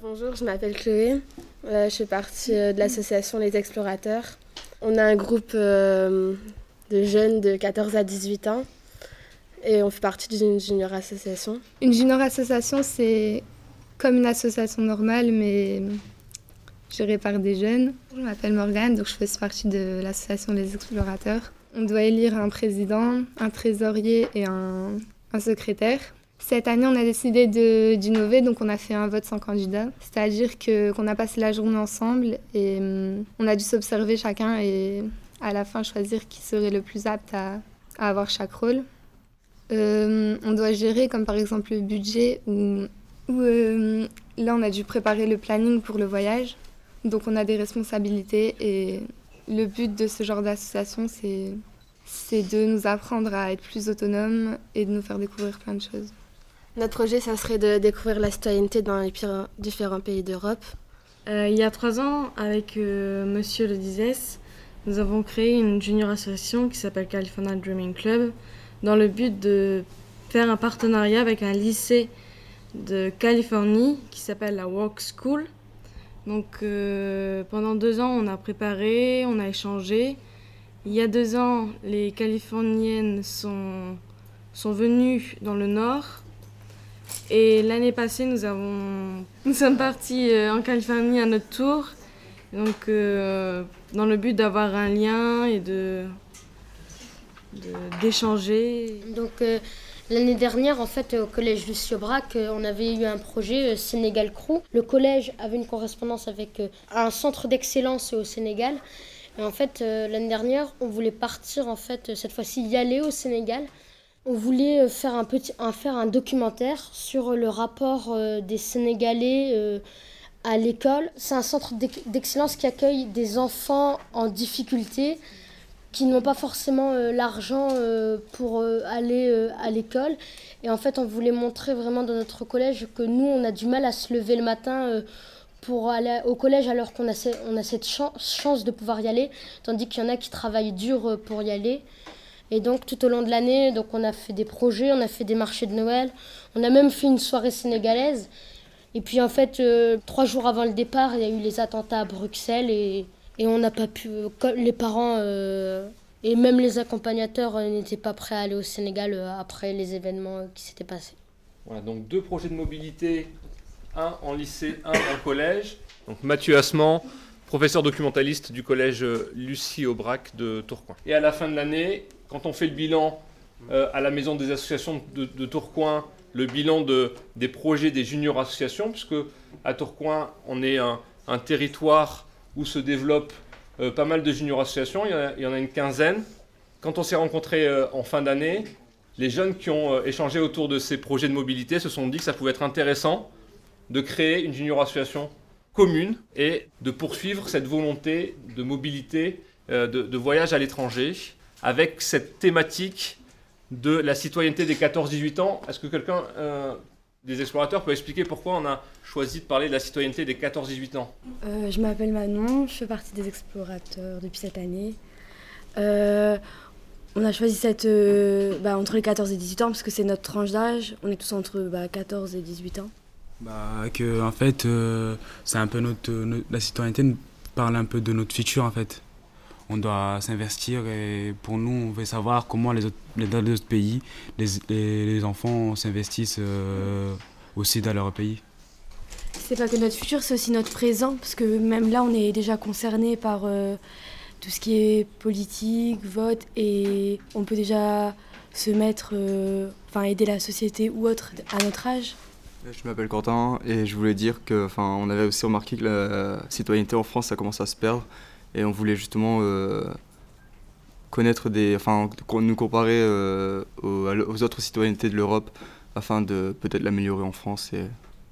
bonjour, je m'appelle Chloé. je fais partie de l'association Les Explorateurs. On a un groupe de jeunes de 14 à 18 ans et on fait partie d'une junior association. Une junior association, c'est comme une association normale, mais gérée par des jeunes. Je m'appelle Morgane, donc je fais partie de l'association Les Explorateurs. On doit élire un président, un trésorier et un secrétaire. Cette année, on a décidé d'innover, donc on a fait un vote sans candidat. C'est-à-dire qu'on a passé la journée ensemble et hum, on a dû s'observer chacun et à la fin choisir qui serait le plus apte à, à avoir chaque rôle. Euh, on doit gérer comme par exemple le budget ou, euh, là on a dû préparer le planning pour le voyage. Donc on a des responsabilités et le but de ce genre d'association c'est c'est de nous apprendre à être plus autonomes et de nous faire découvrir plein de choses. Notre projet, ça serait de découvrir la citoyenneté dans les différents pays d'Europe. Euh, il y a trois ans, avec Monsieur Le Dizès, nous avons créé une junior association qui s'appelle California Dreaming Club dans le but de faire un partenariat avec un lycée de Californie qui s'appelle la Walk School. Donc euh, pendant deux ans, on a préparé, on a échangé. Il y a deux ans, les Californiennes sont, sont venues dans le nord. Et l'année passée, nous, avons, nous sommes partis euh, en Californie à notre tour. Donc euh, dans le but d'avoir un lien et de d'échanger. Donc euh, l'année dernière, en fait, au collège Lucio Brac, on avait eu un projet Sénégal Crew. Le collège avait une correspondance avec un centre d'excellence au Sénégal. Et en fait, l'année dernière, on voulait partir, en fait, cette fois-ci, y aller au Sénégal. On voulait faire un, petit, faire un documentaire sur le rapport des Sénégalais à l'école. C'est un centre d'excellence qui accueille des enfants en difficulté qui n'ont pas forcément euh, l'argent euh, pour euh, aller à l'école. Et en fait, on voulait montrer vraiment dans notre collège que nous, on a du mal à se lever le matin pour aller au collège alors qu'on a, on a cette chance de pouvoir y aller, tandis qu'il y en a qui travaillent dur pour y aller. Et donc tout au long de l'année, donc on a fait des projets, on a fait des marchés de Noël, on a même fait une soirée sénégalaise. Et puis en fait, trois jours avant le départ, il y a eu les attentats à Bruxelles et et on n'a pas pu. Les parents euh, et même les accompagnateurs euh, n'étaient pas prêts à aller au Sénégal euh, après les événements qui s'étaient passés. Voilà, donc deux projets de mobilité, un en lycée, un en collège. Donc Mathieu Assement, professeur documentaliste du collège Lucie Aubrac de Tourcoing. Et à la fin de l'année, quand on fait le bilan à la maison des associations de, Tourcoing, le bilan de, des projets des juniors associations, puisque à Tourcoing, on est un, territoire où se développent euh, pas mal de junior associations. Il y, en a, une quinzaine. Quand on s'est rencontrés euh, en fin d'année, les jeunes qui ont euh, échangé autour de ces projets de mobilité se sont dit que ça pouvait être intéressant de créer une junior association commune et de poursuivre cette volonté de mobilité, de, voyage à l'étranger, avec cette thématique de la citoyenneté des 14-18 ans. Est-ce que quelqu'un des explorateurs peut expliquer pourquoi on a choisi de parler de la citoyenneté des 14-18 ans? Euh, Je m'appelle Manon, je fais partie des explorateurs depuis cette année. Euh, on a choisi cette, euh, bah, entre les 14 et 18 ans parce que c'est notre tranche d'âge. On est tous entre bah, 14 et 18 ans. Bah, que, en fait, c'est un peu notre, la citoyenneté parle un peu de notre futur en fait on doit s'investir et pour nous, on veut savoir comment les autres, les, autres pays, les, les, enfants s'investissent euh, aussi dans leur pays. C'est pas que notre futur, c'est aussi notre présent, parce que même là, on est déjà concerné par euh, tout ce qui est politique, vote, et on peut déjà se mettre, euh, enfin aider la société ou autre à notre âge. Je m'appelle Quentin et je voulais dire que, enfin, on avait aussi remarqué que la citoyenneté en France, ça commence à se perdre et on voulait justement euh, connaître des, enfin, nous comparer euh, aux, autres citoyennetés de l'Europe afin de peut-être l'améliorer en France et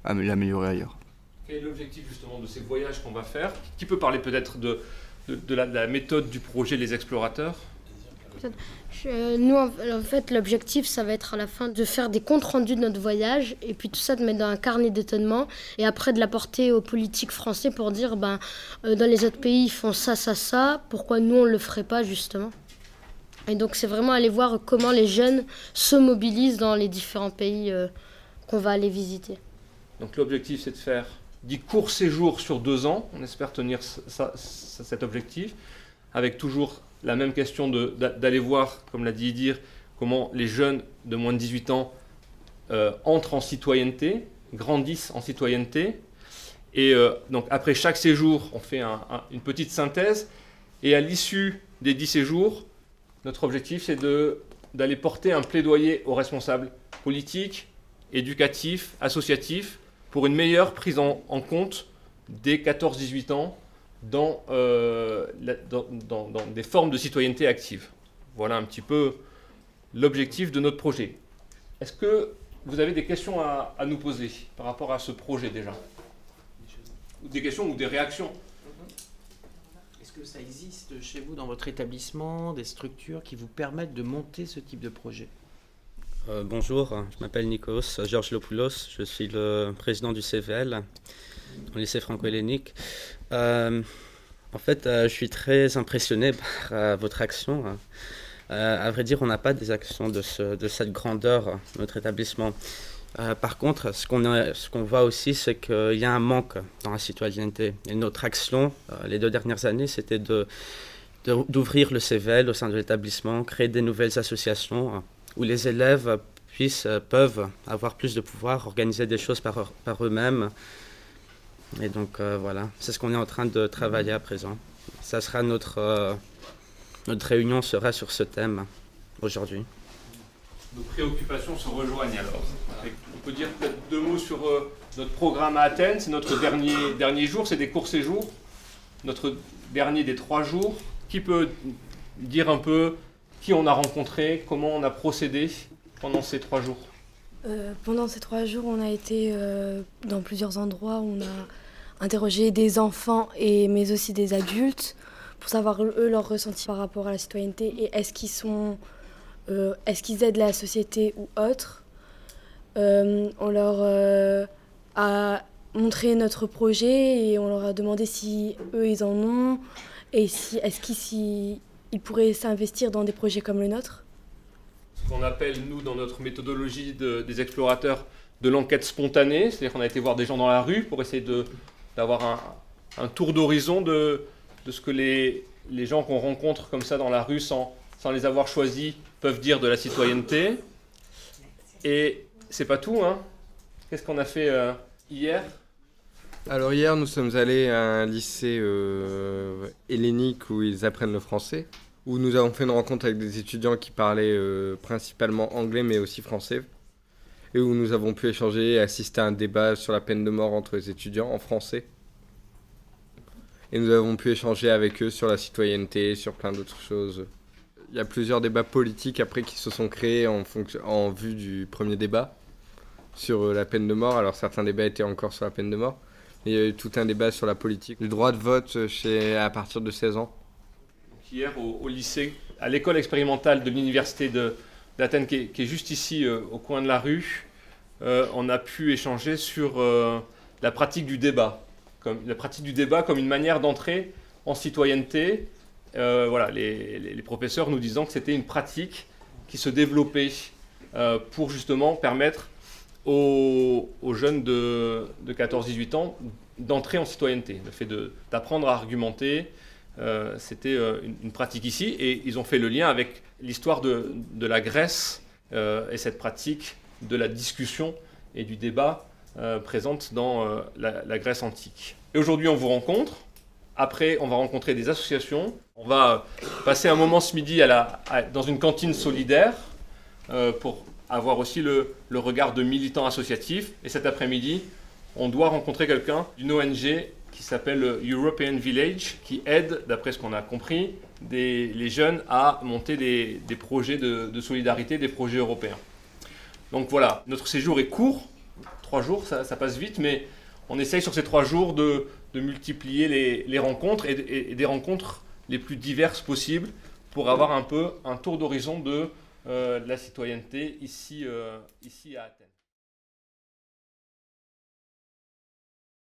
l'améliorer ailleurs. Quel est l'objectif justement de ces voyages qu'on va faire? Qui peut parler peut-être de, de, la, méthode du projet Les Explorateurs? Nous, en fait, l'objectif, ça va être à la fin de faire des comptes rendus de notre voyage et puis tout ça de mettre dans un carnet d'étonnement et après de l'apporter aux politiques français pour dire ben, euh, dans les autres pays, ils font ça, ça, ça, pourquoi nous, on ne le ferait pas justement Et donc, c'est vraiment aller voir comment les jeunes se mobilisent dans les différents pays euh, qu'on va aller visiter. Donc, l'objectif, c'est de faire dit court séjour sur deux ans. On espère tenir cet objectif, avec toujours la même question d'aller voir, comme l'a dit Idir, comment les jeunes de moins de 18 ans euh, entrent en citoyenneté, grandissent en citoyenneté. Et euh, donc après chaque séjour, on fait une petite synthèse. Et à l'issue des 10 séjours, notre objectif, c'est d'aller porter un plaidoyer aux responsables politiques, éducatifs, associatifs, pour une meilleure prise en, compte des 14-18 ans euh, dans, dans, des formes de citoyenneté active. Voilà un petit peu l'objectif de notre projet. Est-ce que vous avez des questions à, à, nous poser par rapport à ce projet déjà? Des questions ou des réactions? Est-ce que ça existe chez vous dans votre établissement des structures qui vous permettent de monter ce type de projet? Euh, bonjour, je m'appelle Nikos Georges Lopoulos, je suis le président du CVL, au lycée franco-hellénique. Euh, en fait, euh, je suis très impressionné par votre action. à vrai dire, on n'a pas des actions de, cette grandeur, notre établissement. par contre, ce qu'on voit aussi, c'est qu'il y a un manque dans la citoyenneté. Et notre action, les deux dernières années, c'était d'ouvrir le CVL au sein de l'établissement, créer des nouvelles associations où les élèves puissent, euh, peuvent avoir plus de pouvoir, organiser des choses par eux-mêmes. Et donc euh, voilà, c'est ce qu'on est en train de travailler à présent. Ça sera notre, euh, notre réunion sera sur ce thème aujourd'hui. Nos préoccupations se rejoignent alors. On peut dire peut-être deux mots sur notre programme à Athènes. C'est notre dernier, dernier jour, c'est des courts séjours. Notre dernier des trois jours. Qui peut dire un peu qui on a rencontré, comment on a procédé pendant ces trois jours? Euh, Pendant ces trois jours, on a été euh, dans plusieurs endroits. On a interrogé des enfants, et, mais aussi des adultes, pour savoir eux leur ressenti par rapport à la citoyenneté et est-ce qu'ils sont, euh, est-ce qu'ils aident la société ou autre. on leur a montré notre projet et on leur a demandé si eux ils en ont et si est-ce qu'ils ils pourraient s'investir dans des projets comme le nôtre Ce qu'on appelle, nous, dans notre méthodologie des explorateurs, de l'enquête spontanée, c'est-à-dire qu'on a été voir des gens dans la rue pour essayer d'avoir un, tour d'horizon de, de, ce que les, les gens qu'on rencontre comme ça dans la rue sans, sans les avoir choisis peuvent dire de la citoyenneté. Et c'est pas tout, hein. Qu'est-ce qu'on a fait euh, hier? Alors hier, nous sommes allés à un lycée euh, hellénique où ils apprennent le français, où nous avons fait une rencontre avec des étudiants qui parlaient euh, principalement anglais mais aussi français, et où nous avons pu échanger et assister à un débat sur la peine de mort entre les étudiants en français. Et nous avons pu échanger avec eux sur la citoyenneté, sur plein d'autres choses. Il y a plusieurs débats politiques après qui se sont créés en, en vue du premier débat sur euh, la peine de mort. Alors certains débats étaient encore sur la peine de mort. Il y a eu tout un débat sur la politique. Le droit de vote chez, à partir de 16 ans. Hier, au, lycée, à l'école expérimentale de l'université d'Athènes, qui, est juste ici, euh, au coin de la rue, euh, on a pu échanger sur euh, la pratique du débat. Comme, la pratique du débat comme une manière d'entrer en citoyenneté. voilà, les, les, professeurs nous disant que c'était une pratique qui se développait pour justement permettre aux, jeunes de, 14-18 ans d'entrer en citoyenneté. Le fait d'apprendre à argumenter, euh, c'était euh, une, pratique ici. Et ils ont fait le lien avec l'histoire de, la Grèce euh, et cette pratique de la discussion et du débat présente dans la, Grèce antique. Et aujourd'hui, on vous rencontre. Après, on va rencontrer des associations. On va passer un moment ce midi dans une cantine solidaire pour avoir aussi le, regard de militants associatifs. Et cet après-midi, on doit rencontrer quelqu'un d'une ONG qui s'appelle European Village, qui aide, d'après ce qu'on a compris, les jeunes à monter des, projets de, solidarité, des projets européens. Donc voilà, notre séjour est court, trois jours, ça, passe vite, mais on essaye sur ces trois jours de, multiplier les, rencontres et, et, des rencontres les plus diverses possibles pour avoir un peu un tour d'horizon de euh, la citoyenneté ici, euh, ici à Athènes.